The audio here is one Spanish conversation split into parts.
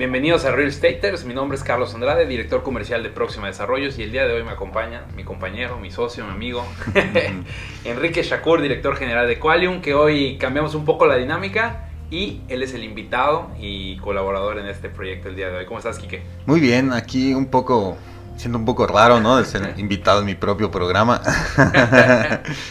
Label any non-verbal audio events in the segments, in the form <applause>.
Bienvenidos a Real Estaters, mi nombre es Carlos Andrade, director comercial de Próxima Desarrollos y el día de hoy me acompaña mi compañero, mi socio, mi amigo, <laughs> Enrique Shakur, director general de Qualium, que hoy cambiamos un poco la dinámica y él es el invitado y colaborador en este proyecto el día de hoy. ¿Cómo estás, Quique? Muy bien, aquí un poco, siendo un poco raro, ¿no? De ser <laughs> invitado en mi propio programa.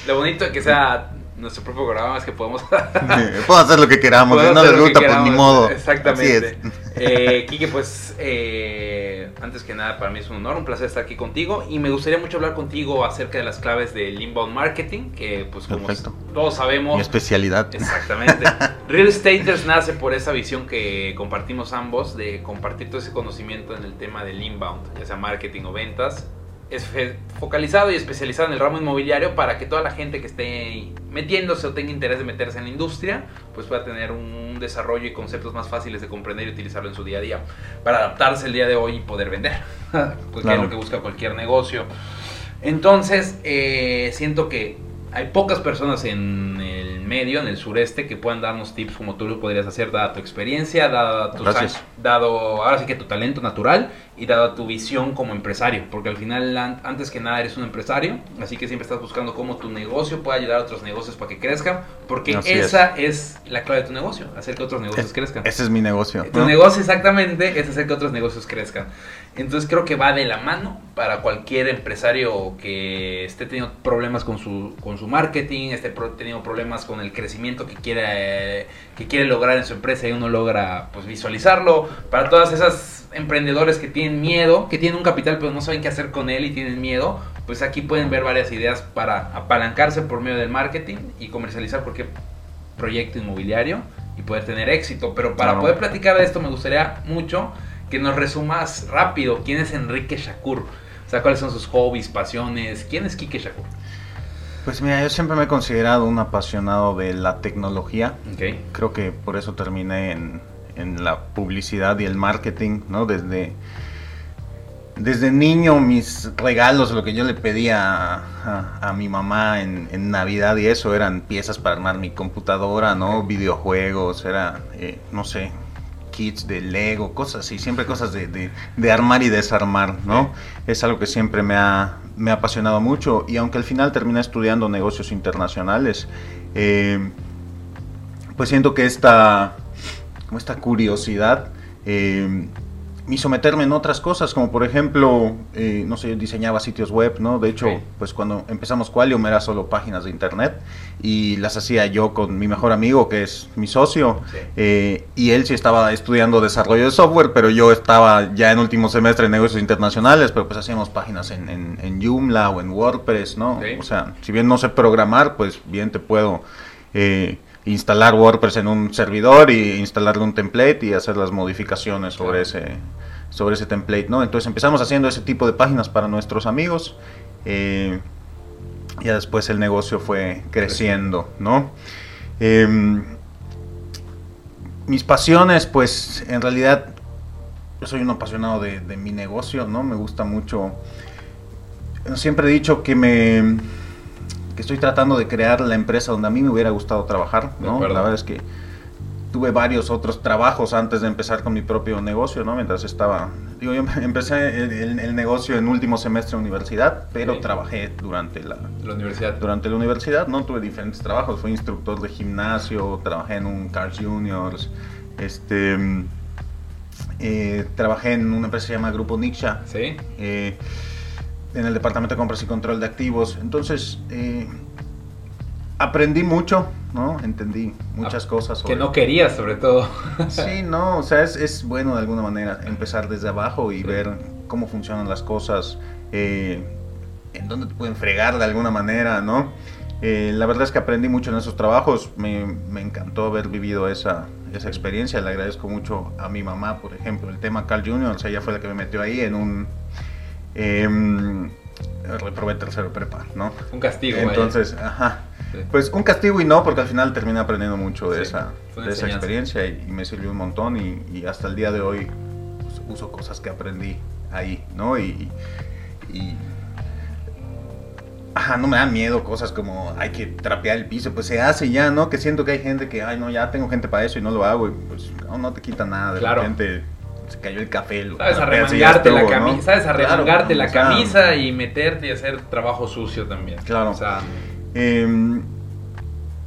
Lo bonito de que sea nuestro propio programa es que podemos... podemos <laughs> <laughs> <laughs> hacer lo que queramos, si no les gusta, pues ni modo. Exactamente. Eh, Quique, pues eh, antes que nada para mí es un honor, un placer estar aquí contigo y me gustaría mucho hablar contigo acerca de las claves del inbound marketing, que pues como todos sabemos... Mi especialidad. Exactamente. Real Estaters nace por esa visión que compartimos ambos de compartir todo ese conocimiento en el tema del inbound, ya sea marketing o ventas es focalizado y especializado en el ramo inmobiliario para que toda la gente que esté metiéndose o tenga interés de meterse en la industria, pues pueda tener un desarrollo y conceptos más fáciles de comprender y utilizarlo en su día a día para adaptarse el día de hoy y poder vender, <laughs> pues es lo que busca cualquier negocio. Entonces, eh, siento que hay pocas personas en el medio, en el sureste, que puedan darnos tips como tú lo podrías hacer, dada tu experiencia, dado, tu dado ahora sí que tu talento natural y dada tu visión como empresario, porque al final, antes que nada, eres un empresario, así que siempre estás buscando cómo tu negocio pueda ayudar a otros negocios para que crezcan, porque esa es. la clave de tu negocio, hacer que otros negocios crezcan. Ese es mi negocio. Tu negocio exactamente es hacer que otros negocios crezcan. Entonces creo que va de la mano para cualquier empresario que esté teniendo problemas con su, con su marketing, esté teniendo problemas con el crecimiento que quiere, que quiere lograr en su empresa y uno logra pues, visualizarlo. Para todas esas emprendedores que tienen miedo, que tienen un capital pero no saben qué hacer con él y tienen miedo, pues aquí pueden ver varias ideas para apalancarse por medio del marketing y comercializar cualquier proyecto inmobiliario y poder tener éxito. Pero para poder platicar de esto me gustaría mucho que nos resumas rápido quién es Enrique Shakur. O sea, cuáles son sus hobbies, pasiones. ¿Quién es Kike Shakur? Pues mira, yo siempre me he considerado un apasionado de la tecnología. Okay. Creo que por eso terminé en, en la publicidad y el marketing, ¿no? Desde, desde niño mis regalos, lo que yo le pedía a, mi mamá en, en, Navidad y eso eran piezas para armar mi computadora, ¿no? Videojuegos, era, eh, no sé, kits de Lego, cosas así, siempre cosas de, armar y desarmar, ¿no? Es algo que siempre me ha, me ha apasionado mucho y aunque al final terminé estudiando negocios internacionales, eh, pues siento que esta, esta curiosidad eh, y someterme en otras cosas, como por ejemplo, eh, no sé, yo diseñaba sitios web, ¿no? De hecho, pues cuando empezamos Qualium era solo páginas de internet y las hacía yo con mi mejor amigo, que es mi socio, eh, y él sí estaba estudiando desarrollo de software, pero yo estaba ya en último semestre en negocios internacionales, pero pues hacíamos páginas en, en, Joomla o en WordPress, ¿no? O sea, si bien no sé programar, pues bien te puedo... Eh, instalar WordPress en un servidor y instalarle un template y hacer las modificaciones sobre ese sobre ese template, ¿no? Entonces empezamos haciendo ese tipo de páginas para nuestros amigos. Eh, ya después el negocio fue creciendo, ¿no? Em, mis pasiones, pues en realidad yo soy un apasionado de, de mi negocio, ¿no? Me gusta mucho. Siempre he dicho que me estoy tratando de crear la empresa donde a mí me hubiera gustado trabajar, ¿no? La verdad es que tuve varios otros trabajos antes de empezar con mi propio negocio, ¿no? Mientras estaba, digo, yo empecé el, negocio en último semestre de universidad, pero trabajé durante la, universidad. Durante la universidad, ¿no? Tuve diferentes trabajos, fui instructor de gimnasio, trabajé en un Cars Juniors, este, eh, trabajé en una empresa que se llama Grupo Nixa. Sí. Eh, en el departamento de compras y control de activos. Entonces, eh, aprendí mucho, ¿no? Entendí muchas ah, cosas. Que no querías, sobre todo. <laughs> sí, no, o sea, es, es, bueno de alguna manera empezar desde abajo y ver cómo funcionan las cosas, eh, en dónde te pueden fregar de alguna manera, ¿no? Eh, la verdad es que aprendí mucho en esos trabajos, me, me encantó haber vivido esa, esa experiencia, le agradezco mucho a mi mamá, por ejemplo, el tema Carl Jr., o sea, ella fue la que me metió ahí en un eh, reprobé tercero prepa, ¿no? Un castigo. Entonces, ajá. Pues un castigo y no, porque al final terminé aprendiendo mucho de, esa, de esa experiencia y, me sirvió un montón y, hasta el día de hoy pues, uso cosas que aprendí ahí, ¿no? Y, y, Ajá, no me da miedo cosas como hay que trapear el piso, pues se hace ya, ¿no? Que siento que hay gente que, ay, no, ya tengo gente para eso y no lo hago y pues no, te quita nada, de repente se cayó el café. Sabes arremangarte la camisa, sabes arremangarte la camisa y meterte y hacer trabajo sucio también. Claro. Em,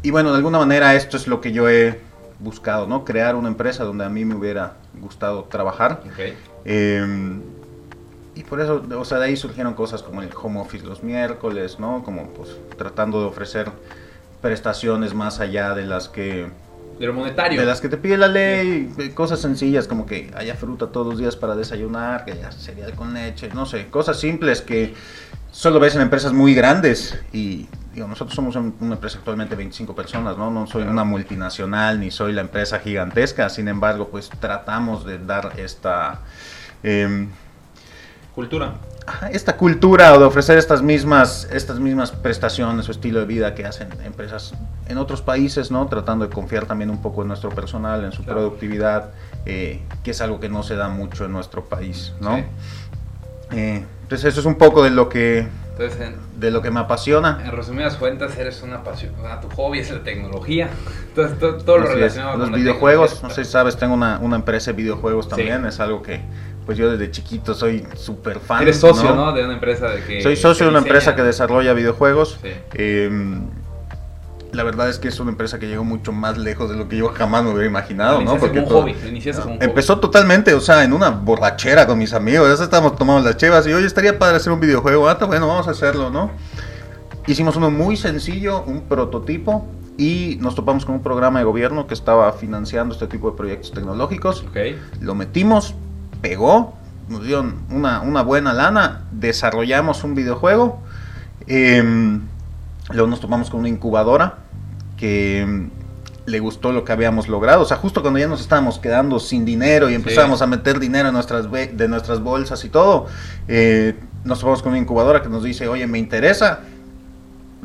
y bueno, de alguna manera esto es lo que yo he buscado, ¿no? Crear una empresa donde a mí me hubiera gustado trabajar. Em, y por eso, o sea, de ahí surgieron cosas como el home office los miércoles, ¿no? Como pues tratando de ofrecer prestaciones más allá de las que de lo monetario. De las que te pide la ley, cosas sencillas como que haya fruta todos los días para desayunar, que haya cereal con leche, no sé, cosas simples que solo ves en empresas muy grandes y digo, nosotros somos una empresa actualmente 25 personas, ¿no? No soy una multinacional ni soy la empresa gigantesca, sin embargo, pues tratamos de dar esta... Em, Cultura esta cultura o de ofrecer estas mismas, estas mismas prestaciones o estilo de vida que hacen empresas en otros países, ¿no? Tratando de confiar también un poco en nuestro personal, en su productividad, eh, que es algo que no se da mucho en nuestro país, ¿no? Eh, entonces eso es un poco de lo que de lo que me apasiona. En resumidas cuentas, eres una pasión, tu hobby es la tecnología, <laughs> todo, todo, lo relacionado con los videojuegos. No sé si sabes, tengo una, una empresa de videojuegos también, es algo que pues yo desde chiquito soy súper fan. Eres socio, ¿no? De una empresa de que... Soy socio de una empresa que desarrolla videojuegos. Em, la verdad es que es una empresa que llegó mucho más lejos de lo que yo jamás me hubiera imaginado, ¿no? Porque como un hobby, como un empezó totalmente, o sea, en una borrachera con mis amigos, ya estábamos tomando las chevas y hoy estaría padre hacer un videojuego, ah, bueno, vamos a hacerlo, ¿no? Hicimos uno muy sencillo, un prototipo, y nos topamos con un programa de gobierno que estaba financiando este tipo de proyectos tecnológicos. Okay. Lo metimos, pegó, nos dieron una, buena lana, desarrollamos un videojuego, em, luego nos tomamos con una incubadora que em, le gustó lo que habíamos logrado, o sea, justo cuando ya nos estábamos quedando sin dinero y empezamos a meter dinero en nuestras, de nuestras bolsas y todo, eh, nos tomamos con una incubadora que nos dice, oye, me interesa,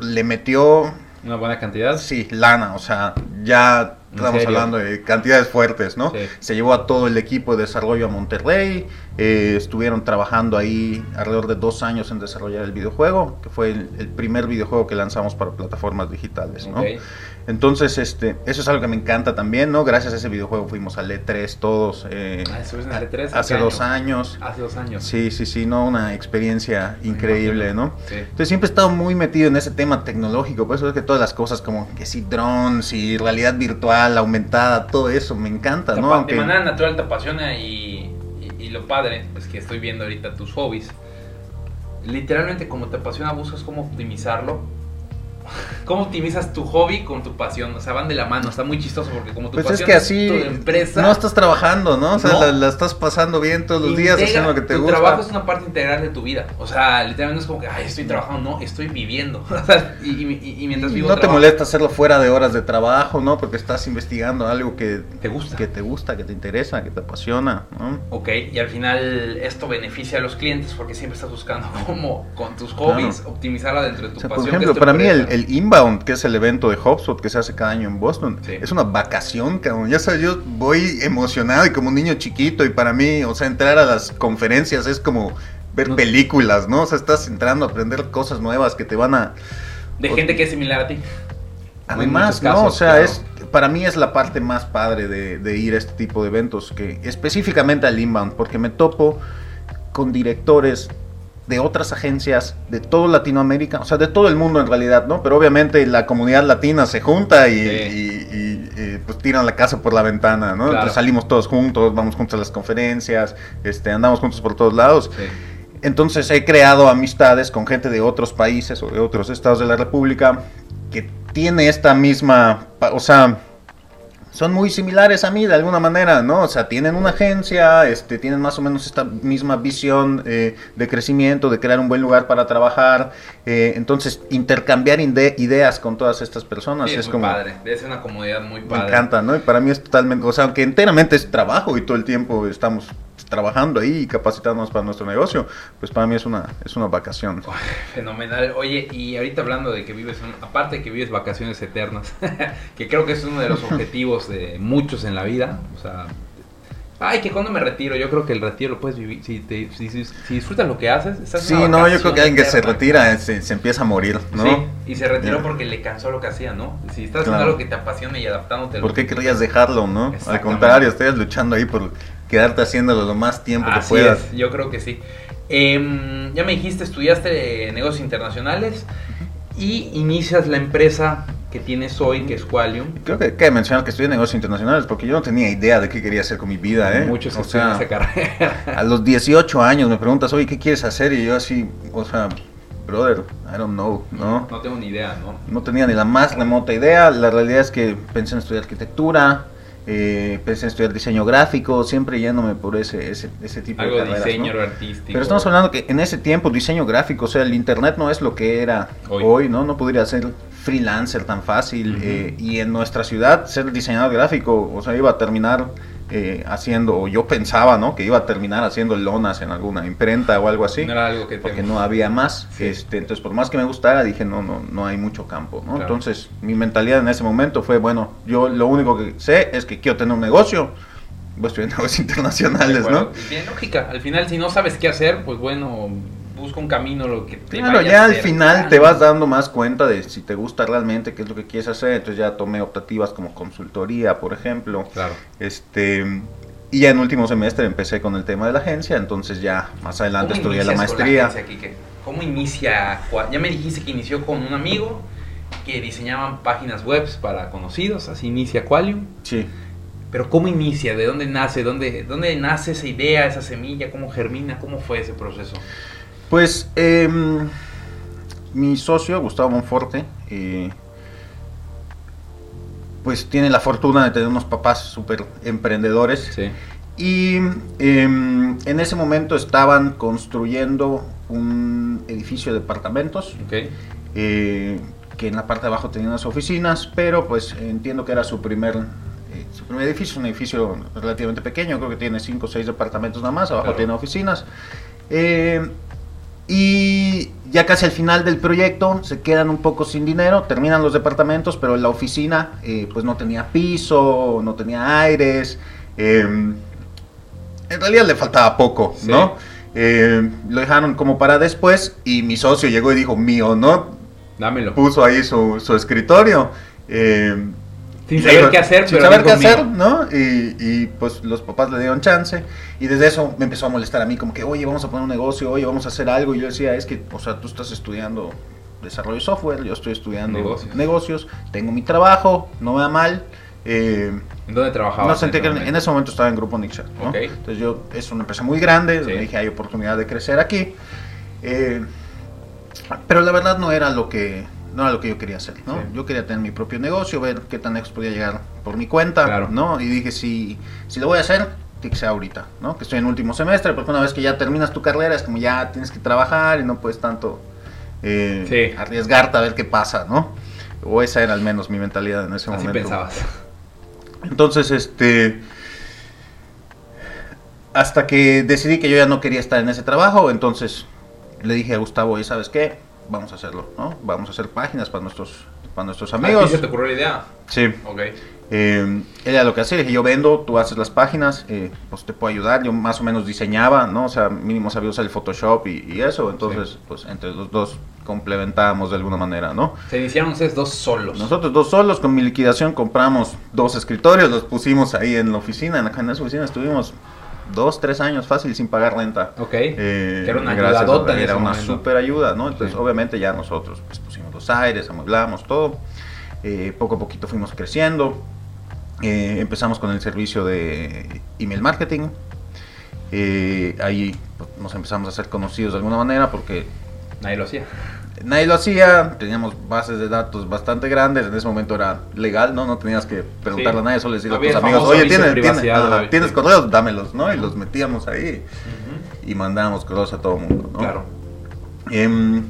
le metió... Una buena cantidad. Sí, lana, o sea, ya Estamos hablando de cantidades fuertes, ¿no? Se llevó a todo el equipo de desarrollo a Monterrey, eh, estuvieron trabajando ahí alrededor de dos años en desarrollar el videojuego, que fue el, primer videojuego que lanzamos para plataformas digitales, ¿no? Entonces, este, eso es algo que me encanta también, ¿no? Gracias a ese videojuego fuimos al E3 todos. Eh, ah, E3 hace dos años. Hace dos años. Sí, sí, sí, ¿no? Una experiencia increíble, ¿no? Entonces siempre he estado muy metido en ese tema tecnológico, por eso es que todas las cosas como que si drones y realidad virtual aumentada, todo eso, me encanta, ¿no? De manera natural te apasiona y, y lo padre es que estoy viendo ahorita tus hobbies. Literalmente como te apasiona buscas cómo optimizarlo ¿Cómo optimizas tu hobby con tu pasión? O sea, van de la mano, está muy chistoso porque como tu pues pasión es que así tu empresa, no estás trabajando, ¿no? O sea, La, estás pasando bien todos los días haciendo lo que te gusta. Tu trabajo es una parte integral de tu vida. O sea, literalmente es como que, ay, estoy trabajando, no, estoy viviendo. <laughs> y, mientras vivo No te molesta hacerlo fuera de horas de trabajo, ¿no? Porque estás investigando algo que te gusta, que te gusta, que te interesa, que te apasiona, ¿no? Ok, y al final esto beneficia a los clientes porque siempre estás buscando <laughs> cómo con tus hobbies optimizarla dentro de tu pasión. Por ejemplo, para mí el, el inbound, que es el evento de HubSpot que se hace cada año en Boston. Es una vacación, cabrón. Ya sabes, yo voy emocionado y como un niño chiquito y para mí, o sea, entrar a las conferencias es como ver películas, ¿no? O sea, estás entrando a aprender cosas nuevas que te van a... De gente que es similar a ti. Además, ¿no? O sea, es para mí es la parte más padre de, de, ir a este tipo de eventos, que específicamente al inbound, porque me topo con directores de otras agencias de todo Latinoamérica, o sea, de todo el mundo en realidad, ¿no? Pero obviamente la comunidad latina se junta y, pues tiran la casa por la ventana, ¿no? Entonces salimos todos juntos, vamos juntos a las conferencias, este, andamos juntos por todos lados. Entonces he creado amistades con gente de otros países o de otros estados de la República que tiene esta misma, o sea, son muy similares a mí de alguna manera, ¿no? O sea, tienen una agencia, este, tienen más o menos esta misma visión eh, de crecimiento, de crear un buen lugar para trabajar. Eh, entonces, intercambiar ideas con todas estas personas es, como... padre, es una comunidad muy padre. Me encanta, ¿no? Y para mí es totalmente, o sea, aunque enteramente es trabajo y todo el tiempo estamos trabajando ahí y capacitándonos para nuestro negocio, pues para mí es una, es una vacación. fenomenal. Oye, y ahorita hablando de que vives, aparte de que vives vacaciones eternas, <laughs> que creo que es uno de los <laughs> objetivos de muchos en la vida, o sea, Ay, que cuando me retiro, yo creo que el retiro lo puedes vivir. Si, disfrutas lo que haces, estás Sí, no, yo creo que alguien que se retira se, se, empieza a morir, ¿no? Sí, y se retiró porque le cansó lo que hacía, ¿no? Si estás haciendo algo que te apasiona y adaptándote. ¿Por qué querías dejarlo, no? Al contrario, estás luchando ahí por quedarte haciéndolo lo más tiempo que puedas. yo creo que sí. Em, ya me dijiste, estudiaste negocios internacionales y inicias la empresa que tienes hoy, que es Qualium. Creo que que mencionar que estudié negocios internacionales porque yo no tenía idea de qué quería hacer con mi vida, ¿eh? Muchos o sea, esa carrera. <laughs> A los 18 años me preguntas, oye, ¿qué quieres hacer? Y yo así, o sea, brother, I don't know, ¿no? No tengo ni idea, ¿no? No tenía ni la más remota idea. La realidad es que pensé en estudiar arquitectura, eh, pensé en estudiar diseño gráfico, siempre yéndome por ese, ese, ese tipo de carreras. diseño artístico. Pero estamos hablando que en ese tiempo diseño gráfico, o sea, el internet no es lo que era hoy, ¿no? No podría ser freelancer tan fácil eh, y en nuestra ciudad ser diseñador gráfico, o sea, iba a terminar eh, haciendo, o yo pensaba, ¿no? Que iba a terminar haciendo lonas en alguna imprenta o algo así. No era algo que Porque no había más. Este, entonces, por más que me gustara, dije, no, no, no hay mucho campo, ¿no? Entonces, mi mentalidad en ese momento fue, bueno, yo lo único que sé es que quiero tener un negocio, voy a estudiar negocios <laughs> internacionales, ¿no? Bien lógica. Al final, si no sabes qué hacer, pues bueno, busca un camino lo que te Claro, ya al final te vas dando más cuenta de si te gusta realmente qué es lo que quieres hacer. Entonces ya tomé optativas como consultoría, por ejemplo. Claro. Este y ya en último semestre empecé con el tema de la agencia, entonces ya más adelante estudié la maestría. ¿Cómo inicia? Ya me dijiste que inició con un amigo que diseñaban páginas web para conocidos, así inicia Qualium. Sí. Pero ¿cómo inicia? ¿De dónde nace? ¿Dónde, ¿Dónde nace esa idea, esa semilla? ¿Cómo germina? ¿Cómo fue ese proceso? Pues em, mi socio, Gustavo Monforte, eh, pues tiene la fortuna de tener unos papás súper emprendedores. Y em, en ese momento estaban construyendo un edificio de departamentos. Eh, que en la parte de abajo tenía unas oficinas, pero pues entiendo que era su primer, eh, su primer edificio, un edificio relativamente pequeño, creo que tiene 5 o 6 departamentos nada más, abajo tiene oficinas. Y ya casi al final del proyecto se quedan un poco sin dinero, terminan los departamentos, pero la oficina eh, pues no tenía piso, no tenía aires. Em, en realidad le faltaba poco, ¿no? Em, lo dejaron como para después y mi socio llegó y dijo, mío, ¿no? Dámelo. Puso ahí su, su escritorio. Eh, sin saber qué hacer, sin saber qué hacer, ¿no? Y, y, pues los papás le dieron chance. Y desde eso me empezó a molestar a mí, como que, oye, vamos a poner un negocio, oye, vamos a hacer algo. Y yo decía, es que, o sea, tú estás estudiando desarrollo de software, yo estoy estudiando negocios, tengo mi trabajo, no me da mal. Eh, ¿En dónde trabajabas? No, sentí que en, ese momento estaba en Grupo Nixon, ¿no? Entonces yo, es una empresa muy grande, me dije, hay oportunidad de crecer aquí. Eh, pero la verdad no era lo que no era lo que yo quería hacer, ¿no? Yo quería tener mi propio negocio, ver qué tan lejos podía llegar por mi cuenta, ¿no? Y dije, si, si lo voy a hacer, que ser ahorita, ¿no? Que estoy en último semestre, porque una vez que ya terminas tu carrera es como ya tienes que trabajar y no puedes tanto eh, arriesgarte a ver qué pasa, ¿no? O esa era al menos mi mentalidad en ese momento. Así pensabas. Entonces, este... Hasta que decidí que yo ya no quería estar en ese trabajo, entonces le dije a Gustavo, ¿y sabes qué? Vamos a hacerlo, ¿no? Vamos a hacer páginas para nuestros, para nuestros amigos. ¿A se te ocurrió la idea? Sí. Ok. Eh, ella lo que hace, dije, yo vendo, tú haces las páginas, eh, pues te puedo ayudar. Yo más o menos diseñaba, ¿no? O sea, mínimo sabía usar el Photoshop y, eso. Entonces, pues entre los dos complementábamos de alguna manera, ¿no? Se iniciaron ustedes dos solos. Nosotros dos solos, con mi liquidación compramos dos escritorios, los pusimos ahí en la oficina. En la, en oficina estuvimos dos, tres años fácil sin pagar renta. Ok. Eh, que era una Era una super ayuda, ¿no? Entonces, obviamente ya nosotros pues, pusimos los aires, amueblamos todo. Eh, poco a poquito fuimos creciendo. Eh, empezamos con el servicio de email marketing. ahí pues, nos empezamos a ser conocidos de alguna manera porque... Nadie lo hacía nadie lo hacía, teníamos bases de datos bastante grandes, en ese momento era legal, ¿no? No tenías que preguntarle a nadie, solo decirle a tus amigos, oye, ¿tienes, ¿tienes, correos? Dámelos, ¿no? Y los metíamos ahí y mandábamos correos a todo el mundo, ¿no? Claro. Em,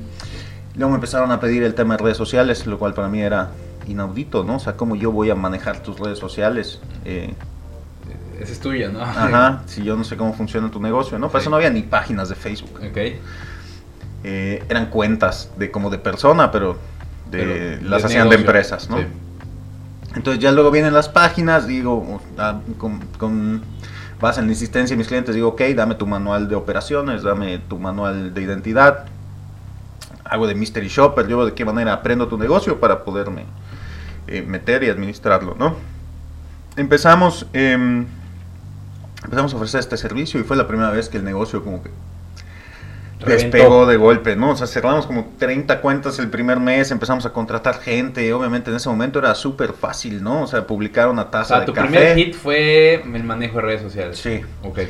luego me empezaron a pedir el tema de redes sociales, lo cual para mí era inaudito, ¿no? O sea, ¿cómo yo voy a manejar tus redes sociales? Eh, esa es tuya, ¿no? Ajá, <laughs> si yo no sé cómo funciona tu negocio, ¿no? Para eso no había ni páginas de Facebook. Ok. Eh, eran cuentas de como de persona, pero, de, las hacían de empresas, ¿no? Entonces ya luego vienen las páginas, digo, ah, con, con base en la insistencia de mis clientes, digo, ok, dame tu manual de operaciones, dame tu manual de identidad, hago de mystery shopper, yo de qué manera aprendo tu negocio para poderme eh, meter y administrarlo, ¿no? Empezamos, em, empezamos a ofrecer este servicio y fue la primera vez que el negocio como que despegó de golpe, ¿no? O sea, cerramos como 30 cuentas el primer mes, empezamos a contratar gente, obviamente en ese momento era súper fácil, ¿no? O sea, publicar una taza o sea, tu primer hit fue el manejo de redes sociales. Sí. Ok.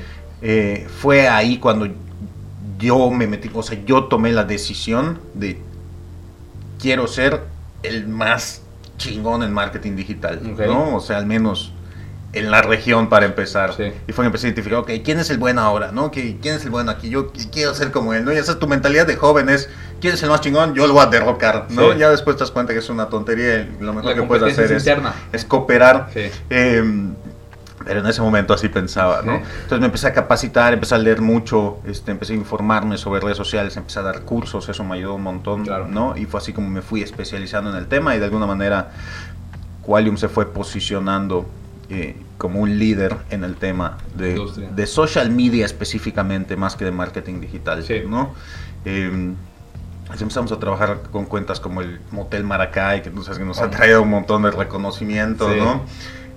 Eh, fue ahí cuando yo me metí, o sea, yo tomé la decisión de quiero ser el más chingón en marketing digital, ¿no? O sea, al menos en la región para empezar. Y fue que empecé a identificar, ok, ¿quién es el bueno ahora? ¿no? ¿Quién es el bueno aquí? Yo quiero ser como él, ¿no? Y esa es tu mentalidad de jóvenes. ¿Quién es el más chingón? Yo lo voy a derrocar, ¿no? Ya después te das cuenta que es una tontería y lo mejor que puedes hacer es, es, cooperar. Em, pero en ese momento así pensaba, ¿no? Entonces me empecé a capacitar, empecé a leer mucho, este, empecé a informarme sobre redes sociales, empecé a dar cursos, eso me ayudó un montón, ¿no? Y fue así como me fui especializando en el tema y de alguna manera Qualium se fue posicionando eh, como un líder en el tema de, de, social media específicamente, más que de marketing digital, ¿no? Em, empezamos a trabajar con cuentas como el Motel Maracay, que, que nos ha traído un montón de reconocimiento, ¿no?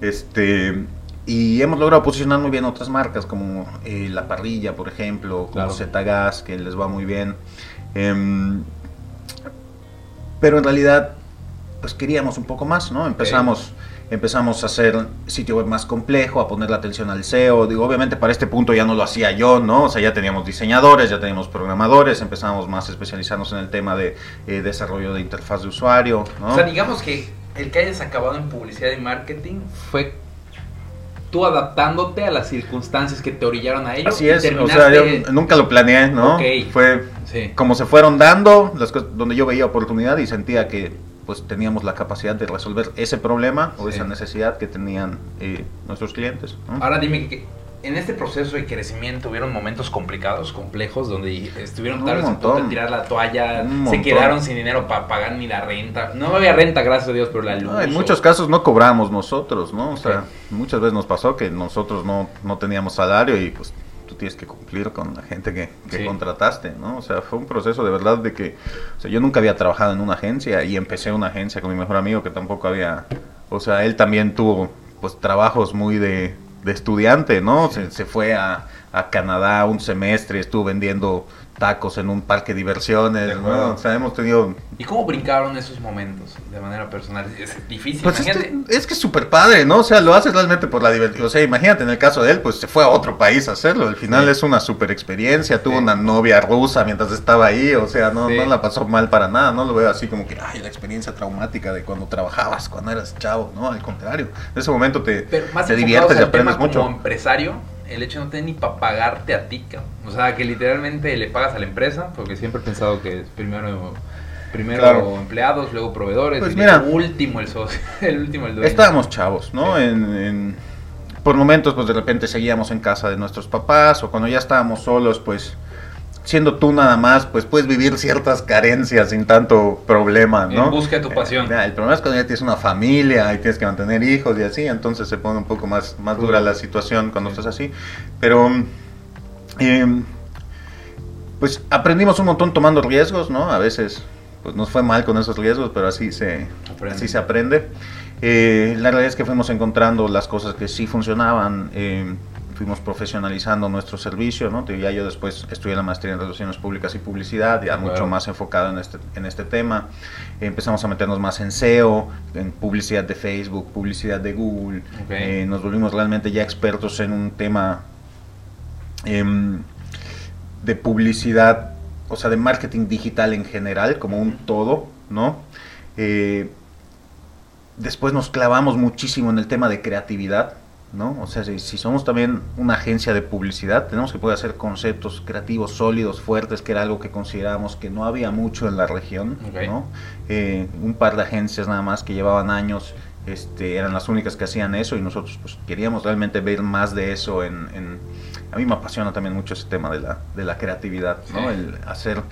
Este, y hemos logrado posicionar muy bien otras marcas, como eh, La Parrilla, por ejemplo, como Zetagas, que les va muy bien. Em, pero en realidad, pues queríamos un poco más, ¿no? Empezamos empezamos a hacer sitio web más complejo, a poner la atención al SEO. Digo, obviamente para este punto ya no lo hacía yo, ¿no? O sea, ya teníamos diseñadores, ya teníamos programadores, empezamos más a especializarnos en el tema de eh, desarrollo de interfaz de usuario, ¿no? O sea, digamos que el que hayas acabado en publicidad y marketing fue tú adaptándote a las circunstancias que te orillaron a ello. Así es, o sea, yo nunca lo planeé, ¿no? Fue como se fueron dando, las cosas, donde yo veía oportunidad y sentía que pues teníamos la capacidad de resolver ese problema o esa necesidad que tenían eh, nuestros clientes. Ahora dime que en este proceso de crecimiento hubieron momentos complicados, complejos, donde estuvieron tal vez a punto de tirar la toalla, se quedaron sin dinero para pagar ni la renta. No había renta, gracias a Dios, pero la luz. en muchos casos no cobramos nosotros, ¿no? O sea, muchas veces nos pasó que nosotros no, no teníamos salario y pues tienes que cumplir con la gente que, contrataste, ¿no? O sea, fue un proceso de verdad de que, o sea, yo nunca había trabajado en una agencia y empecé una agencia con mi mejor amigo que tampoco había, o sea, él también tuvo pues trabajos muy de, estudiante, ¿no? Se, se, fue a, a Canadá un semestre, estuvo vendiendo tacos en un parque de diversiones, ¿no? O sea, hemos tenido... ¿Y cómo brincaron esos momentos de manera personal? Es difícil, pues Es que es súper padre, ¿no? O sea, lo haces realmente por la diversión. O sea, imagínate, en el caso de él, pues se fue a otro país a hacerlo. Al final es una súper experiencia. Tuvo una novia rusa mientras estaba ahí. O sea, no, no la pasó mal para nada. No lo veo así como que, ay, la experiencia traumática de cuando trabajabas, cuando eras chavo. No, al contrario. En ese momento te, te diviertes y aprendes mucho. Como empresario, el hecho de no tener ni para pagarte a ti, O sea, que literalmente le pagas a la empresa, porque siempre he pensado que es primero primero empleados, luego proveedores, pues y último el socio, <laughs> el último el dueño. Estábamos chavos, ¿no? En, por momentos, pues de repente seguíamos en casa de nuestros papás, o cuando ya estábamos solos, pues siendo tú nada más, pues puedes vivir ciertas carencias sin tanto problema, ¿no? En busca de tu pasión. el problema es cuando ya tienes una familia y tienes que mantener hijos y así, entonces se pone un poco más, más dura la situación cuando estás así. Pero, em, pues aprendimos un montón tomando riesgos, ¿no? A veces, pues nos fue mal con esos riesgos, pero así se, así se aprende. Eh, la realidad es que fuimos encontrando las cosas que sí funcionaban. Fuimos profesionalizando nuestro servicio, ¿no? Ya yo después estudié la maestría en Relaciones Públicas y Publicidad, ya mucho más enfocado en este, en este tema. Empezamos a meternos más en SEO, en publicidad de Facebook, publicidad de Google. Eh, nos volvimos realmente ya expertos en un tema em, de publicidad, o sea, de marketing digital en general, como un todo, ¿no? Eh, después nos clavamos muchísimo en el tema de creatividad ¿no? O sea, si, somos también una agencia de publicidad, tenemos que poder hacer conceptos creativos sólidos, fuertes, que era algo que considerábamos que no había mucho en la región, ¿no? Eh, un par de agencias nada más que llevaban años este, eran las únicas que hacían eso y nosotros pues, queríamos realmente ver más de eso en, A mí me apasiona también mucho ese tema de la, de la creatividad, ¿no? El hacer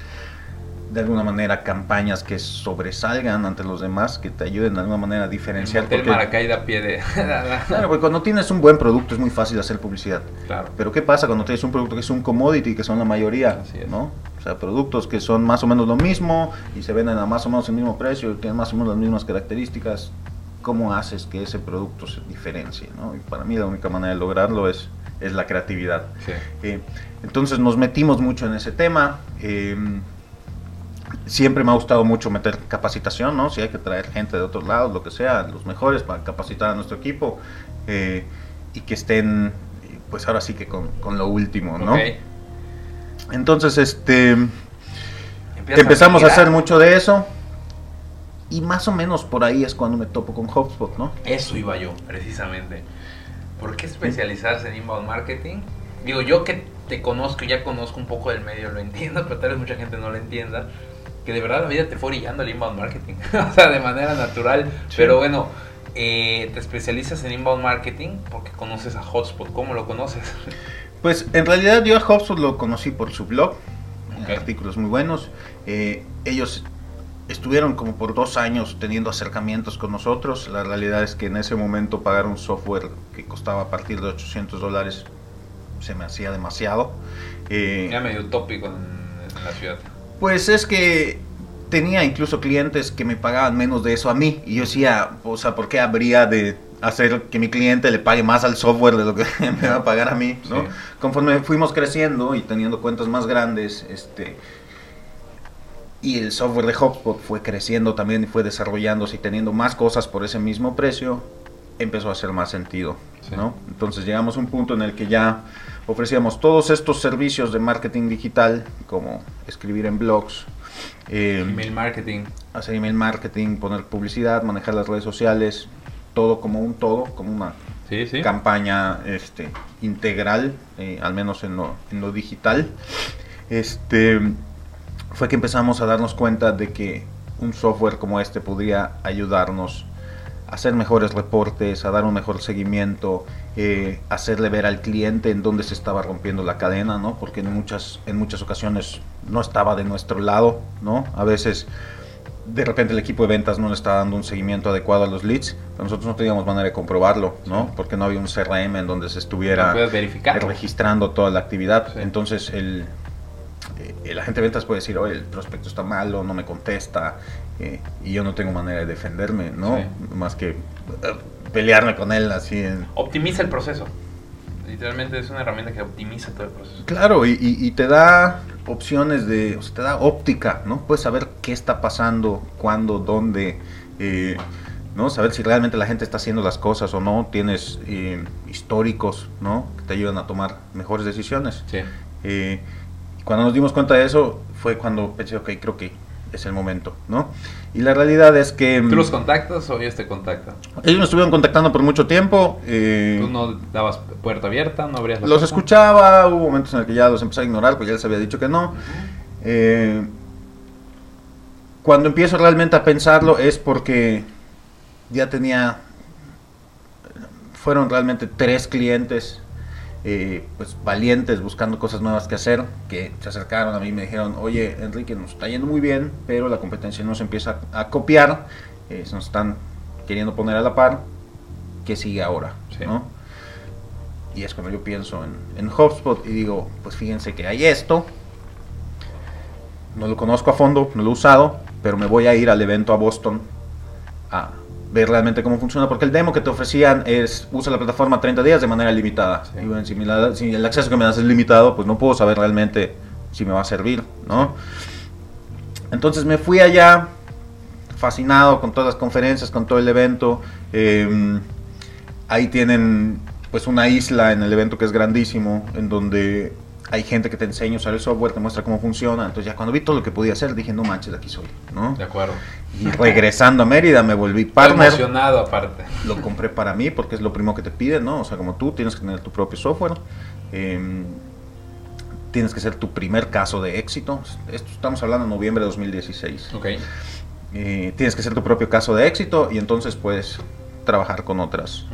de alguna manera campañas que sobresalgan ante los demás, que te ayuden de alguna manera a diferenciar. El Maracay da pie de... <laughs> claro, porque cuando tienes un buen producto es muy fácil hacer publicidad. Claro. Pero ¿qué pasa cuando tienes un producto que es un commodity, que son la mayoría, ¿no? O sea, productos que son más o menos lo mismo y se venden a más o menos el mismo precio, tienen más o menos las mismas características, ¿cómo haces que ese producto se diferencie? ¿no? Y para mí la única manera de lograrlo es, es la creatividad. Eh, entonces nos metimos mucho en ese tema. Eh, siempre me ha gustado mucho meter capacitación, ¿no? Si hay que traer gente de otros lados, lo que sea, los mejores para capacitar a nuestro equipo eh, y que estén, pues ahora sí que con, lo último, ¿no? Entonces, este, empezamos a, a, hacer mucho de eso y más o menos por ahí es cuando me topo con HubSpot, ¿no? Eso iba yo, precisamente. ¿Por qué especializarse en inbound marketing? Digo, yo que te conozco, ya conozco un poco del medio, lo entiendo, <laughs> pero tal vez mucha gente no lo entienda que de verdad la vida te fue brillando el inbound marketing, <laughs> o sea, de manera natural. Pero bueno, eh, te especializas en inbound marketing porque conoces a Hotspot. ¿Cómo lo conoces? <laughs> Pues en realidad yo a Hotspot lo conocí por su blog, artículos muy buenos. Eh, ellos estuvieron como por dos años teniendo acercamientos con nosotros. La realidad es que en ese momento pagar un software que costaba a partir de 800 dólares se me hacía demasiado. Eh, ya medio utópico en la ciudad. Pues es que tenía incluso clientes que me pagaban menos de eso a mí. Y yo decía, o sea, ¿por qué habría de hacer que mi cliente le pague más al software de lo que <laughs> me va a pagar a mí? ¿no? Conforme fuimos creciendo y teniendo cuentas más grandes, este y el software de HubSpot fue creciendo también y fue desarrollándose y teniendo más cosas por ese mismo precio, empezó a hacer más sentido. ¿no? Entonces llegamos a un punto en el que ya ofrecíamos todos estos servicios de marketing digital, como escribir en blogs, eh, email marketing, hacer email marketing, poner publicidad, manejar las redes sociales, todo como un todo, como una campaña este, integral, eh, al menos en lo, en lo digital. Este, fue que empezamos a darnos cuenta de que un software como este podría ayudarnos hacer mejores reportes, a dar un mejor seguimiento, eh, hacerle ver al cliente en dónde se estaba rompiendo la cadena, ¿no? Porque en muchas, en muchas ocasiones no estaba de nuestro lado, ¿no? A veces de repente el equipo de ventas no le estaba dando un seguimiento adecuado a los leads, pero nosotros no teníamos manera de comprobarlo, ¿no? Porque no había un CRM en donde se estuviera registrando toda la actividad. Entonces el, eh, el agente de ventas puede decir, oye, el prospecto está malo, no me contesta, eh, y yo no tengo manera de defenderme, ¿no? Más que pelearme con él así. Optimiza el proceso. Literalmente es una herramienta que optimiza todo el proceso. Claro, y, te da opciones de, o sea, te da óptica, ¿no? Puedes saber qué está pasando, cuándo, dónde, ¿no? Saber si realmente la gente está haciendo las cosas o no. Tienes históricos, ¿no? Que te ayudan a tomar mejores decisiones. Sí. Cuando nos dimos cuenta de eso fue cuando pensé, ok, creo que es el momento, ¿no? Y la realidad es que... ¿Tú los contactas o ellos te contactan? Ellos me estuvieron contactando por mucho tiempo. Eh, ¿Tú no dabas puerta abierta? ¿No abrías la Los escuchaba, hubo momentos en el que ya los empecé a ignorar porque ya les había dicho que no. Eh, cuando empiezo realmente a pensarlo es porque ya tenía... Fueron realmente tres clientes eh, pues valientes buscando cosas nuevas que hacer, que se acercaron a mí y me dijeron, oye Enrique, nos está yendo muy bien, pero la competencia nos empieza a copiar, eh, nos están queriendo poner a la par, ¿qué sigue ahora? Y es cuando yo pienso en, en HubSpot y digo, pues fíjense que hay esto, no lo conozco a fondo, no lo he usado, pero me voy a ir al evento a Boston a ver realmente cómo funciona, porque el demo que te ofrecían es usa la plataforma 30 días de manera limitada. Y bueno, si, el acceso que me das es limitado, pues no puedo saber realmente si me va a servir, ¿no? Entonces me fui allá fascinado con todas las conferencias, con todo el evento. Em, ahí tienen pues una isla en el evento que es grandísimo, en donde hay gente que te enseña a usar el software, te muestra cómo funciona. Entonces ya cuando vi todo lo que podía hacer, dije, no manches, aquí soy, ¿no? De acuerdo. Y regresando a Mérida me volví partner. emocionado aparte. Lo compré para mí porque es lo primero que te piden, ¿no? O sea, como tú tienes que tener tu propio software. Em, tienes que ser tu primer caso de éxito. Esto estamos hablando de noviembre de 2016. Ok. Eh, tienes que ser tu propio caso de éxito y entonces pues trabajar con otras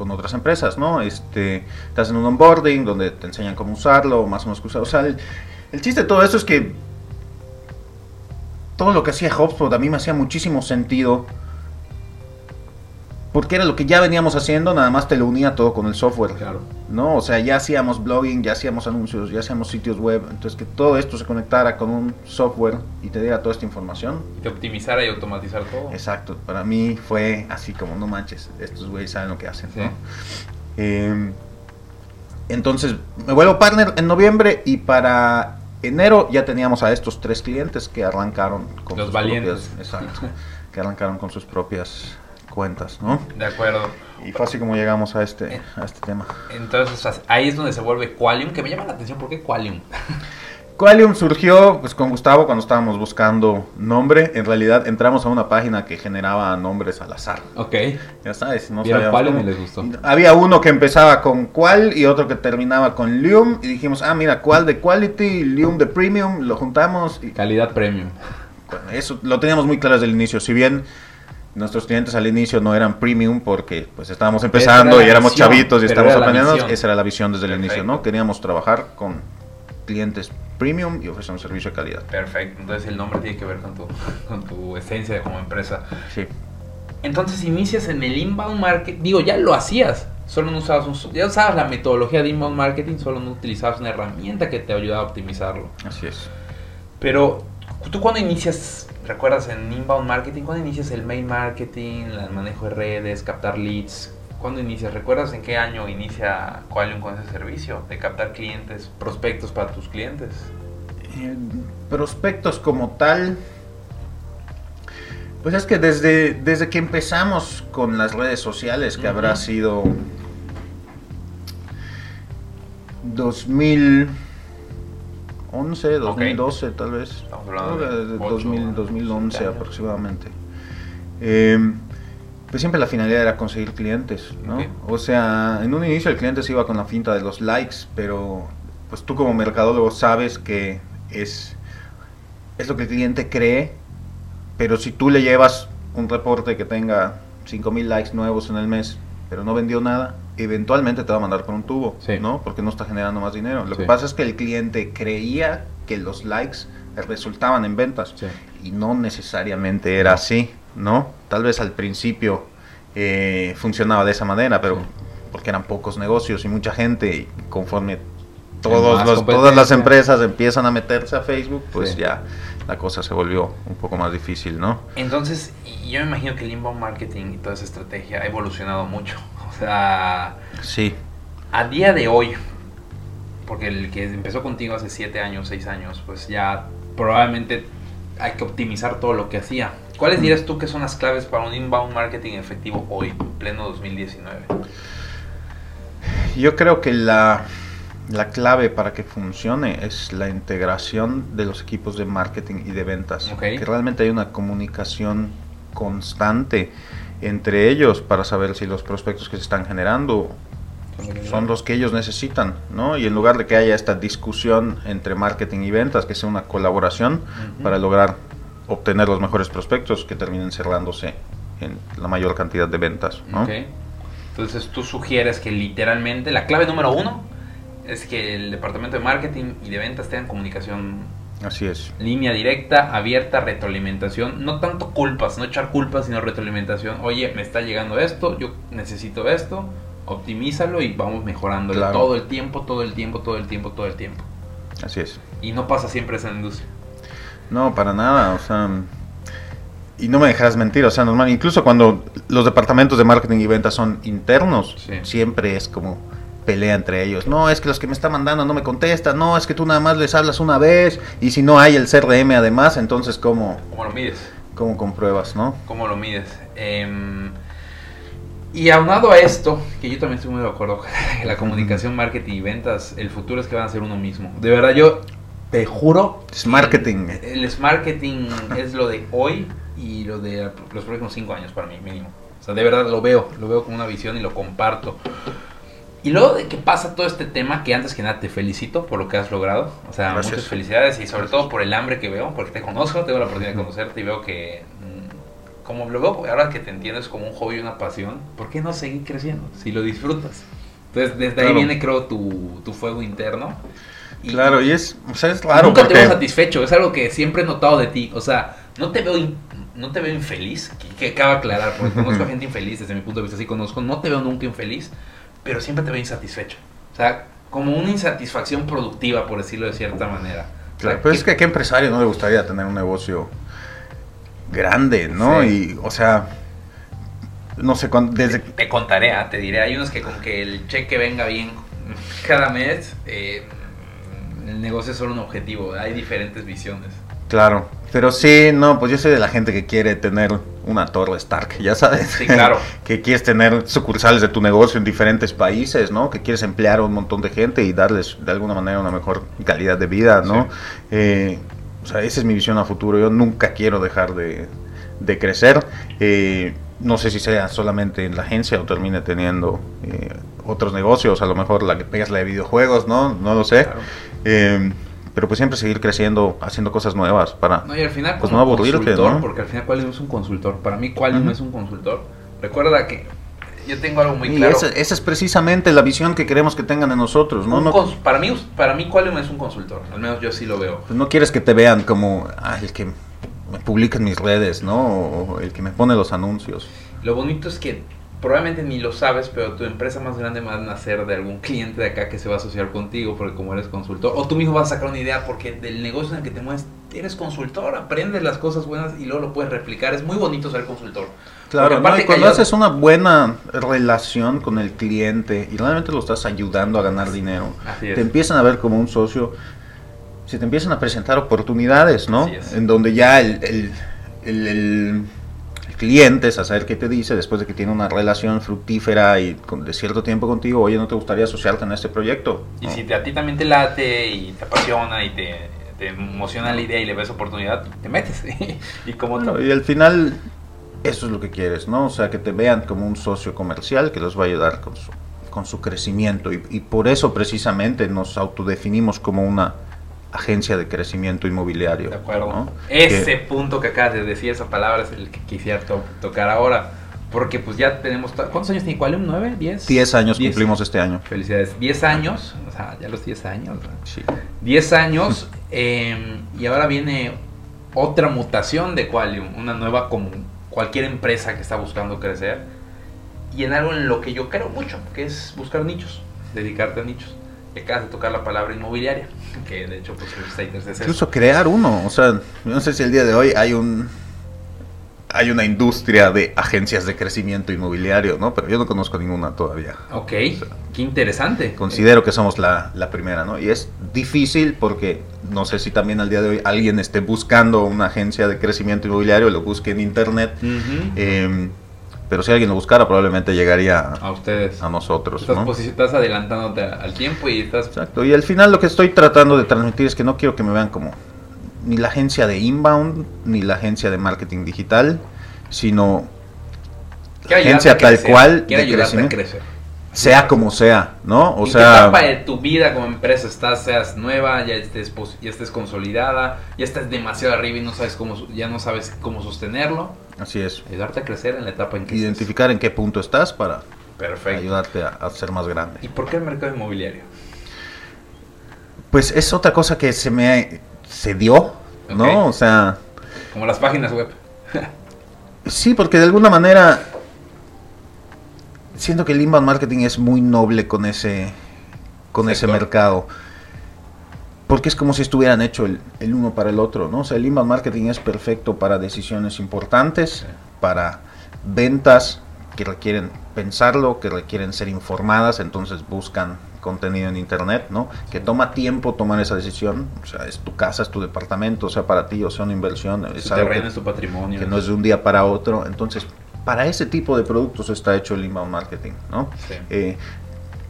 con otras empresas, ¿no? Este, te hacen un onboarding donde te enseñan cómo usarlo, más o menos usarlo. O sea, el, chiste de todo esto es que todo lo que hacía HubSpot a mí me hacía muchísimo sentido porque era lo que ya veníamos haciendo, nada más te lo unía todo con el software. Claro. ¿No? O sea, ya hacíamos blogging, ya hacíamos anuncios, ya hacíamos sitios web. Entonces, que todo esto se conectara con un software y te diera toda esta información. Y te optimizara y automatizar todo. Exacto. Para mí fue así como, no manches, estos güeyes saben lo que hacen. Em, entonces, me vuelvo partner en noviembre y para enero ya teníamos a estos tres clientes que arrancaron con Los valientes. exacto. que arrancaron con sus propias cuentas, ¿no? De acuerdo. Y fue así como llegamos a este, a este tema. Entonces, ahí es donde se vuelve Qualium, que me llama la atención, ¿por qué Qualium? <laughs> Qualium surgió pues con Gustavo cuando estábamos buscando nombre. En realidad entramos a una página que generaba nombres al azar. Ok. Ya sabes, no sabíamos Qualium y les gustó. Había uno que empezaba con Qual y otro que terminaba con Lium. Y dijimos, ah, mira, Qual de Quality, Lium de Premium, lo juntamos. Y... Calidad Premium. Bueno, eso lo teníamos muy claro desde el inicio. Si bien nuestros clientes al inicio no eran premium porque pues estábamos empezando y éramos chavitos y estábamos aprendiendo. Esa era la visión desde el inicio, ¿no? Queríamos trabajar con clientes premium y ofrecer un servicio de calidad. Perfecto, entonces el nombre tiene que ver con tu, <laughs> con tu esencia como empresa. Sí. Entonces inicias en el inbound marketing, digo, ya lo hacías, solo no usabas un, ya usabas la metodología de inbound marketing, solo no utilizabas una herramienta que te ayudaba a optimizarlo. Así es. Pero tú cuando inicias ¿Recuerdas en inbound marketing? ¿Cuándo inicias el mail marketing, el manejo de redes, captar leads? ¿Cuándo inicias? ¿Recuerdas en qué año inicia Qualium con ese servicio de captar clientes, prospectos para tus clientes? Eh, prospectos como tal, pues es que desde, desde que empezamos con las redes sociales, que habrá sido 2000 11, 2012 tal vez. Estamos hablando de, 2011 aproximadamente. Em, pues siempre la finalidad era conseguir clientes, ¿no? O sea, en un inicio el cliente se iba con la finta de los likes, pero pues tú como mercadólogo sabes que es, es lo que el cliente cree, pero si tú le llevas un reporte que tenga 5000 likes nuevos en el mes, pero no vendió nada, eventualmente te va a mandar con un tubo, ¿no? Porque no está generando más dinero. Lo que pasa es que el cliente creía que los likes resultaban en ventas y no necesariamente era así, ¿no? Tal vez al principio eh, funcionaba de esa manera, pero porque eran pocos negocios y mucha gente y conforme todos todas las empresas empiezan a meterse a Facebook, pues ya la cosa se volvió un poco más difícil, ¿no? Entonces, yo me imagino que el inbound marketing y toda esa estrategia ha evolucionado mucho. <laughs> O sea, sí. A día de hoy, porque el que empezó contigo hace 7 años, 6 años, pues ya probablemente hay que optimizar todo lo que hacía. ¿Cuáles dirías tú que son las claves para un inbound marketing efectivo hoy, pleno 2019? Yo creo que la la clave para que funcione es la integración de los equipos de marketing y de ventas. Que realmente hay una comunicación constante entre ellos para saber si los prospectos que se están generando son los que ellos necesitan, ¿no? Y en lugar de que haya esta discusión entre marketing y ventas, que sea una colaboración para lograr obtener los mejores prospectos que terminen cerrándose en la mayor cantidad de ventas, Entonces tú sugieres que literalmente la clave número uno es que el departamento de marketing y de ventas tengan comunicación. Así es. Línea directa, abierta, retroalimentación. No tanto culpas, no echar culpas, sino retroalimentación. Oye, me está llegando esto, yo necesito esto, optimízalo y vamos mejorando todo el tiempo, todo el tiempo, todo el tiempo, todo el tiempo. Así es. Y no pasa siempre esa industria. No, para nada, o sea, y no me dejarás mentir, o sea, normal, incluso cuando los departamentos de marketing y ventas son internos, siempre es como pelea entre ellos. No, es que los que me están mandando no me contestan. No, es que tú nada más les hablas una vez. Y si no hay el CRM además, entonces ¿cómo, ¿Cómo lo mides? ¿Cómo compruebas, no? ¿Cómo lo mides? Em, y aunado a esto, que yo también estoy muy de acuerdo, <laughs> que la comunicación, marketing y ventas, el futuro es que van a ser uno mismo. De verdad, yo te juro. Es marketing. El, el marketing es lo de hoy y lo de los próximos cinco años para mí, mínimo. O sea, de verdad lo veo, lo veo con una visión y lo comparto. Y luego de que pasa todo este tema, que antes que nada te felicito por lo que has logrado. O sea, muchas felicidades y sobre todo por el hambre que veo, porque te conozco, tengo la oportunidad de conocerte y veo que mm, como lo veo, ahora que te entiendes como un hobby y una pasión, ¿por qué no seguir creciendo si lo disfrutas? Entonces, desde ahí viene, creo, tu, tu fuego interno. claro, y es, o sea, es claro. Nunca te veo satisfecho, es algo que siempre he notado de ti. O sea, no te veo, no te veo infeliz, que, que aclarar, porque conozco a gente infeliz desde mi punto de vista, sí conozco, no te veo nunca infeliz, pero siempre te veo insatisfecho. O sea, como una insatisfacción productiva, por decirlo de cierta manera. Claro, pero es que a qué empresario no le gustaría tener un negocio grande, ¿no? Y, o sea, no sé cuándo. Desde... Te, contaré, ah, te diré. Hay unos que con que el cheque venga bien <laughs> cada mes, eh, el negocio es solo un objetivo. Hay diferentes visiones. Claro, pero sí, no, pues yo soy de la gente que quiere tener una torre Stark, ya sabes. Sí, claro. <laughs> que quieres tener sucursales de tu negocio en diferentes países, ¿no? Que quieres emplear a un montón de gente y darles de alguna manera una mejor calidad de vida, ¿no? Eh, o sea, esa es mi visión a futuro. Yo nunca quiero dejar de, crecer. Eh, no sé si sea solamente en la agencia o termine teniendo eh, otros negocios, a lo mejor la que pegas la de videojuegos, ¿no? No lo sé. Claro pero pues siempre seguir creciendo, haciendo cosas nuevas para no, y al final, pues no aburrirte, ¿no? Porque al final Qualium es un consultor. Para mí Qualium es un consultor. Recuerda que yo tengo algo muy claro. Esa, esa, es precisamente la visión que queremos que tengan de nosotros, ¿no? no para mí, para mí Qualium es un consultor. Al menos yo así lo veo. Pues no quieres que te vean como ah, el que me publica en mis redes, ¿no? O el que me pone los anuncios. Lo bonito es que probablemente ni lo sabes, pero tu empresa más grande va a nacer de algún cliente de acá que se va a asociar contigo porque como eres consultor, o tú mismo vas a sacar una idea porque del negocio en el que te mueves, eres consultor, aprendes las cosas buenas y luego lo puedes replicar. Es muy bonito ser consultor. Claro, cuando haces una buena relación con el cliente y realmente lo estás ayudando a ganar dinero, te empiezan a ver como un socio, se te empiezan a presentar oportunidades, ¿no? En donde ya el, el clientes a saber qué te dice después de que tiene una relación fructífera y de cierto tiempo contigo, oye, ¿no te gustaría asociarte en este proyecto? Y si a ti también te late y te apasiona y te, emociona la idea y le ves oportunidad, te metes. <laughs> y como y al final eso es lo que quieres, ¿no? O sea, que te vean como un socio comercial que los va a ayudar con su, con su crecimiento y, y por eso precisamente nos autodefinimos como una agencia de crecimiento inmobiliario. De acuerdo. Ese punto que acabas de decir, esa palabra es el que quisiera tocar ahora. Porque pues ya tenemos... ¿Cuántos años tiene Qualium? ¿Nueve? ¿Diez? Diez años cumplimos este año. Felicidades. Diez años, o sea, ya los diez años. Sí. Diez <laughs> años em, y ahora viene otra mutación de Qualium, una nueva como cualquier empresa que está buscando crecer. Y en algo en lo que yo creo mucho, que es buscar nichos, dedicarte a nichos acabas de tocar la palabra inmobiliaria, <laughs> que de hecho pues es Incluso crear uno, o sea, no sé si el día de hoy hay un hay una industria de agencias de crecimiento inmobiliario, ¿no? Pero yo no conozco ninguna todavía. Ok, qué interesante. Considero que somos la, primera, ¿no? Y es difícil porque no sé si también al día de hoy alguien esté buscando una agencia de crecimiento inmobiliario, lo busque en internet. Pero si alguien lo buscara, probablemente llegaría a ustedes, a nosotros. Estás, ¿no? estás adelantándote al tiempo y estás. Exacto. Y al final lo que estoy tratando de transmitir es que no quiero que me vean como ni la agencia de inbound, ni la agencia de marketing digital, sino agencia tal cual de crecimiento. A crecer sea como sea, ¿no? O sea, qué etapa de tu vida como empresa estás, seas nueva, ya estés ya estés consolidada, ya estás demasiado arriba y no sabes cómo ya no sabes cómo sostenerlo. Así es. Ayudarte a crecer en la etapa en que identificar en qué punto estás para ayudarte a, ser más grande. ¿Y por qué el mercado inmobiliario? Pues es otra cosa que se me se dio, ¿no? O sea, como las páginas web. sí, porque de alguna manera siento que el inbound marketing es muy noble con ese, con ese mercado. Porque es como si estuvieran hecho el, uno para el otro, ¿no? O sea, el inbound marketing es perfecto para decisiones importantes, para ventas que requieren pensarlo, que requieren ser informadas, entonces buscan contenido en internet, ¿no? Que toma tiempo tomar esa decisión, o sea, es tu casa, es tu departamento, o sea, para ti, o sea, una inversión, es algo que, tu patrimonio, que no es de un día para otro, entonces para ese tipo de productos está hecho el inbound marketing, ¿no? Eh,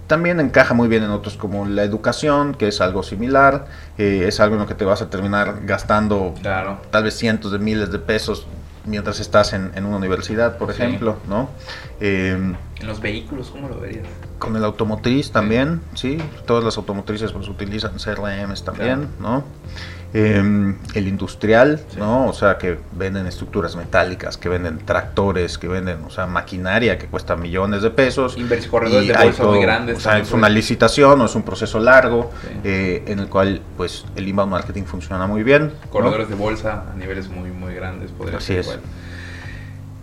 también encaja muy bien en otros como la educación, que es algo similar, eh, es algo en lo que te vas a terminar gastando tal vez cientos de miles de pesos mientras estás en, una universidad, por ejemplo, ¿no? Eh, ¿En los vehículos cómo lo verías? Con el automotriz también, sí. Todas las automotrices pues utilizan CRMs también, ¿no? Em, el industrial, ¿no? O sea, que venden estructuras metálicas, que venden tractores, que venden, o sea, maquinaria que cuesta millones de pesos. corredores de bolsa muy grandes. O sea, es una licitación o es un proceso largo eh, en el cual, pues, el inbound marketing funciona muy bien. Corredores de bolsa a niveles muy, muy grandes, podría Así es.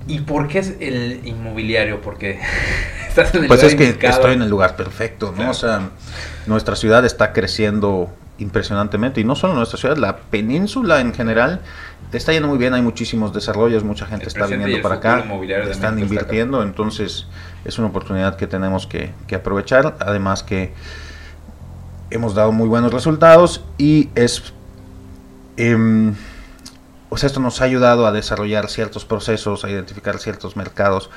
¿Y por qué es el inmobiliario? Porque <laughs> estás en el pues es que estoy en el lugar perfecto, ¿no? O sea, nuestra ciudad está creciendo impresionantemente. Y no solo nuestra ciudad, la península en general está yendo muy bien. Hay muchísimos desarrollos, mucha gente está viniendo para acá, están invirtiendo. Entonces es una oportunidad que tenemos que, aprovechar. Además que hemos dado muy buenos resultados y es... Em, o sea, esto nos ha ayudado a desarrollar ciertos procesos, a identificar ciertos mercados,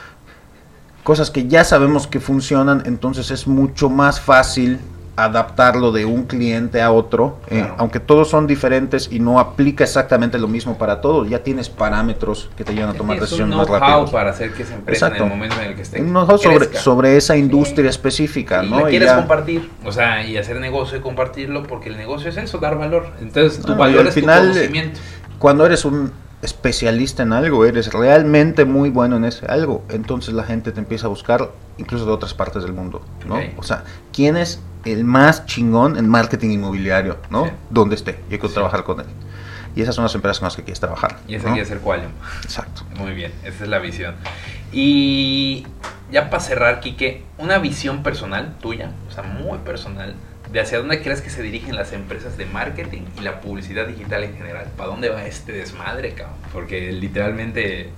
cosas que ya sabemos que funcionan, entonces es mucho más fácil adaptarlo de un cliente a otro, eh, aunque todos son diferentes y no aplica exactamente lo mismo para todos, ya tienes parámetros que te ayudan a tomar decisiones más rápidas. para hacer que esa empresa en el momento en el que esté Un sobre, sobre esa industria específica, ¿no? Y quieres compartir, o sea, y hacer negocio y compartirlo, porque el negocio es eso, dar valor. Entonces, tu valor es final, tu conocimiento. Cuando eres un especialista en algo, eres realmente muy bueno en ese algo, entonces la gente te empieza a buscar incluso de otras partes del mundo, ¿no? O sea, ¿quién es el más chingón en marketing inmobiliario, ¿no? Donde esté, y hay que trabajar con él. Y esas son las empresas con las que quieres trabajar. Y ese quiere ser Qualium. Exacto. Muy bien, esa es la visión. Y ya para cerrar, Quique, una visión personal tuya, o sea, muy personal, de hacia dónde crees que se dirigen las empresas de marketing y la publicidad digital en general. ¿Para dónde va este desmadre, cabrón? Porque literalmente,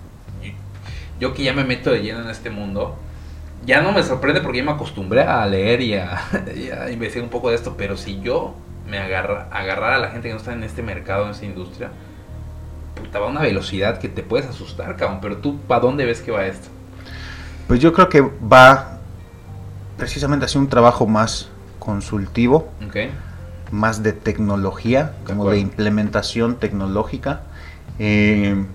yo que ya me meto de lleno en este mundo, ya no me sorprende porque ya me acostumbré a leer <laughs> y a, investigar un poco de esto, pero si yo me agarra, agarrara a la gente que no está en este mercado, en esta industria, puta, va a una velocidad que te puedes asustar, cabrón. Pero tú, ¿para dónde ves que va esto? Pues yo creo que va precisamente hacia un trabajo más consultivo, más de tecnología, como de implementación tecnológica. Eh,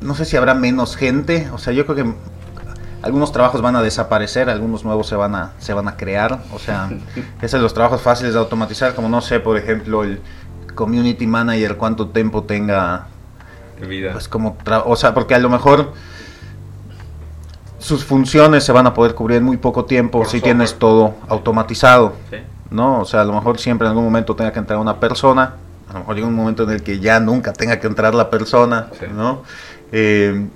no sé si habrá menos gente, o sea, yo creo que algunos trabajos van a desaparecer, algunos nuevos se van a, se van a crear, o sea, <laughs> esos son los trabajos fáciles de automatizar, como no sé, por ejemplo, el community manager, cuánto tiempo tenga, vida. pues como, o sea, porque a lo mejor sus funciones se van a poder cubrir en muy poco tiempo si tienes todo automatizado, ¿no? O sea, a lo mejor siempre en algún momento tenga que entrar una persona, lo mejor llega un momento en el que ya nunca tenga que entrar la persona, ¿no? Eh,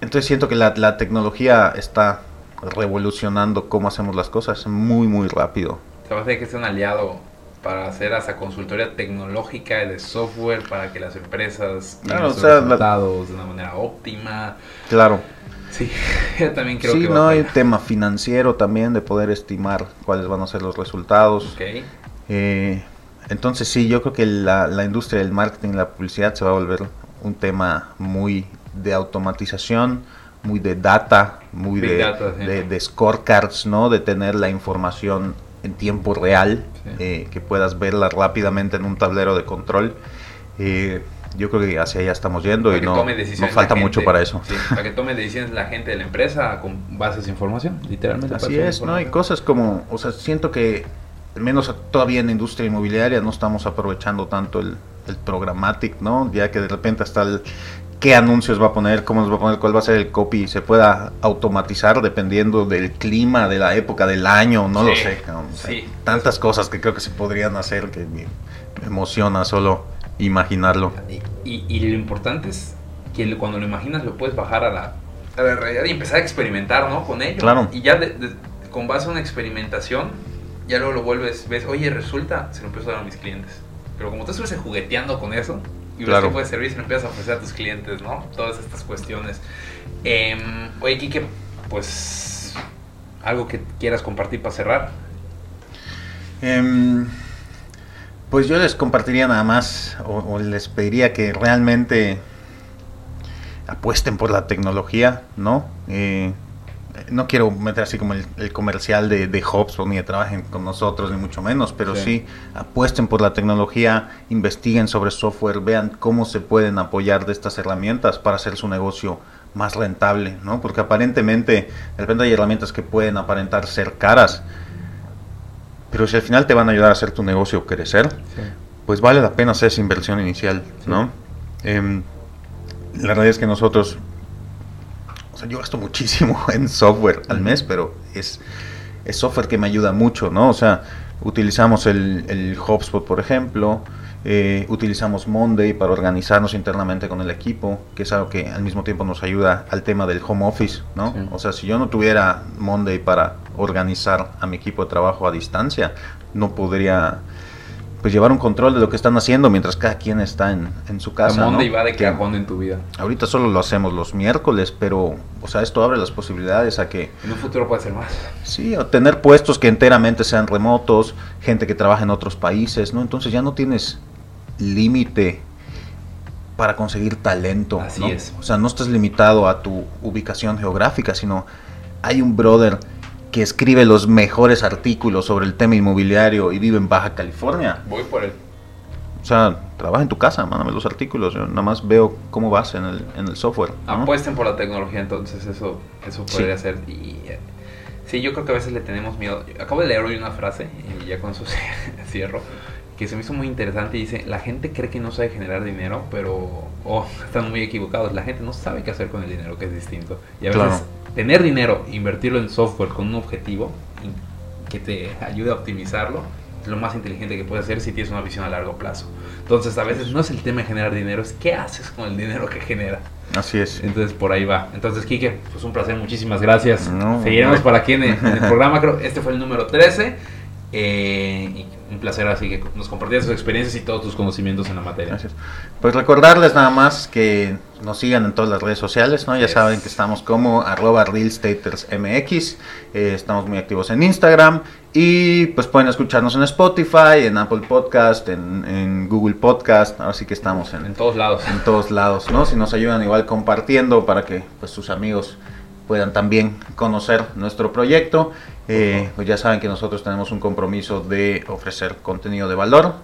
entonces siento que la, la, tecnología está revolucionando cómo hacemos las cosas muy, muy rápido. Se va a que sea un aliado para hacer esa consultoría tecnológica de software para que las empresas tengan resultados de una manera óptima. Claro. Sí, <laughs> yo también creo sí, no hay tema financiero también de poder estimar cuáles van a ser los resultados. Okay. Eh, entonces sí, yo creo que la, la industria del marketing y la publicidad se va a volver un tema muy de automatización, muy de data, muy de, de, scorecards, ¿no? De tener la información en tiempo real, eh, que puedas verla rápidamente en un tablero de control. Eh, yo creo que hacia allá estamos yendo y no, no falta mucho para eso. para que tome decisiones la gente de la empresa con bases de información, literalmente. Así es, ¿no? Hay cosas como, o sea, siento que al menos todavía en la industria inmobiliaria no estamos aprovechando tanto el, el programmatic, ¿no? Ya que de repente hasta el, qué anuncios va a poner, cómo los va a poner, cuál va a ser el copy, se pueda automatizar dependiendo del clima, de la época del año, no lo sé. Tantas cosas que creo que se podrían hacer que me, emociona solo imaginarlo. Y, lo importante es que cuando lo imaginas lo puedes bajar a la, realidad y empezar a experimentar ¿no? con ello. Claro. Y ya con base a una experimentación, ya luego lo vuelves, ves, oye, resulta, se lo empiezo a dar a mis clientes. Pero como tú estás jugueteando con eso, y ves que puede servir, se empiezas a ofrecer a tus clientes, ¿no? Todas estas cuestiones. Eh, oye, Kike, pues algo que quieras compartir para cerrar. Em, pues yo les compartiría nada más, o, les pediría que realmente apuesten por la tecnología, ¿no? Eh, no quiero meter así como el, comercial de, de HubSpot ni de trabajen con nosotros, ni mucho menos, pero sí. apuesten por la tecnología, investiguen sobre software, vean cómo se pueden apoyar de estas herramientas para hacer su negocio más rentable, ¿no? Porque aparentemente, de repente hay herramientas que pueden aparentar ser caras, pero si al final te van a ayudar a hacer tu negocio crecer, pues vale la pena hacer esa inversión inicial, ¿no? Em, la realidad es que nosotros, sea, yo gasto muchísimo <laughs> en software al mes, pero es, es software que me ayuda mucho, ¿no? O sea, utilizamos el, el HubSpot, por ejemplo, eh, utilizamos Monday para organizarnos internamente con el equipo, que es algo que al mismo tiempo nos ayuda al tema del home office, ¿no? O sea, si yo no tuviera Monday para organizar a mi equipo de trabajo a distancia, no podría pues llevar un control de lo que están haciendo mientras cada quien está en, su casa. Monday va de cajón en tu vida. Ahorita solo lo hacemos los miércoles, pero, o sea, esto abre las posibilidades a que... En un futuro puede ser más. Sí, o tener puestos que enteramente sean remotos, gente que trabaja en otros países, ¿no? Entonces ya no tienes límite para conseguir talento. Así es. O sea, no estás limitado a tu ubicación geográfica, sino hay un brother que escribe los mejores artículos sobre el tema inmobiliario y vive en Baja California. Voy por él. O sea, trabaja en tu casa, mándame los artículos. Yo nada más veo cómo vas en el, en el software. Apuesten por la tecnología, entonces eso, eso podría ser. Y, sí, yo creo que a veces le tenemos miedo. Acabo de leer hoy una frase y ya con eso <laughs> cierro que se me hizo muy interesante y dice, la gente cree que no sabe generar dinero, pero oh, <laughs> están muy equivocados. La gente no sabe qué hacer con el dinero, que es distinto. Y a veces tener dinero, invertirlo en software con un objetivo que te ayude a optimizarlo, es lo más inteligente que puedes hacer si tienes una visión a largo plazo. Entonces, a veces no es el tema de generar dinero, es qué haces con el dinero que genera. Así es. Entonces, por ahí va. Entonces, Kike, pues un placer, muchísimas gracias. Seguiremos por aquí en el, en el <laughs> programa, creo, este fue el número 13. Eh, un placer así que nos compartieras tus experiencias y todos tus conocimientos en la materia. Gracias. Pues recordarles nada más que nos sigan en todas las redes sociales, ¿no? Ya saben que estamos como arroba realstatersmx, eh, estamos muy activos en Instagram y pues pueden escucharnos en Spotify, en Apple Podcast, en, Google Podcast, ahora sí que estamos en, en todos lados. En todos lados, ¿no? Si nos ayudan igual compartiendo para que pues sus amigos puedan también conocer nuestro proyecto. Eh, pues ya saben que nosotros tenemos un compromiso de ofrecer contenido de valor,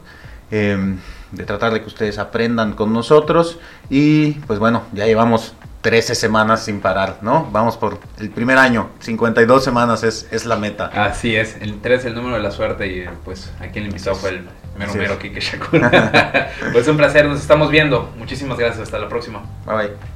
em, de tratar de que ustedes aprendan con nosotros y pues bueno, ya llevamos 13 semanas sin parar, ¿no? Vamos por el primer año, 52 semanas es, es la meta. Así es, el 3 es el número de la suerte y pues aquí el invitado fue el mero mero Kike Shakur. <laughs> pues un placer, nos estamos viendo. Muchísimas gracias, hasta la próxima. Bye bye.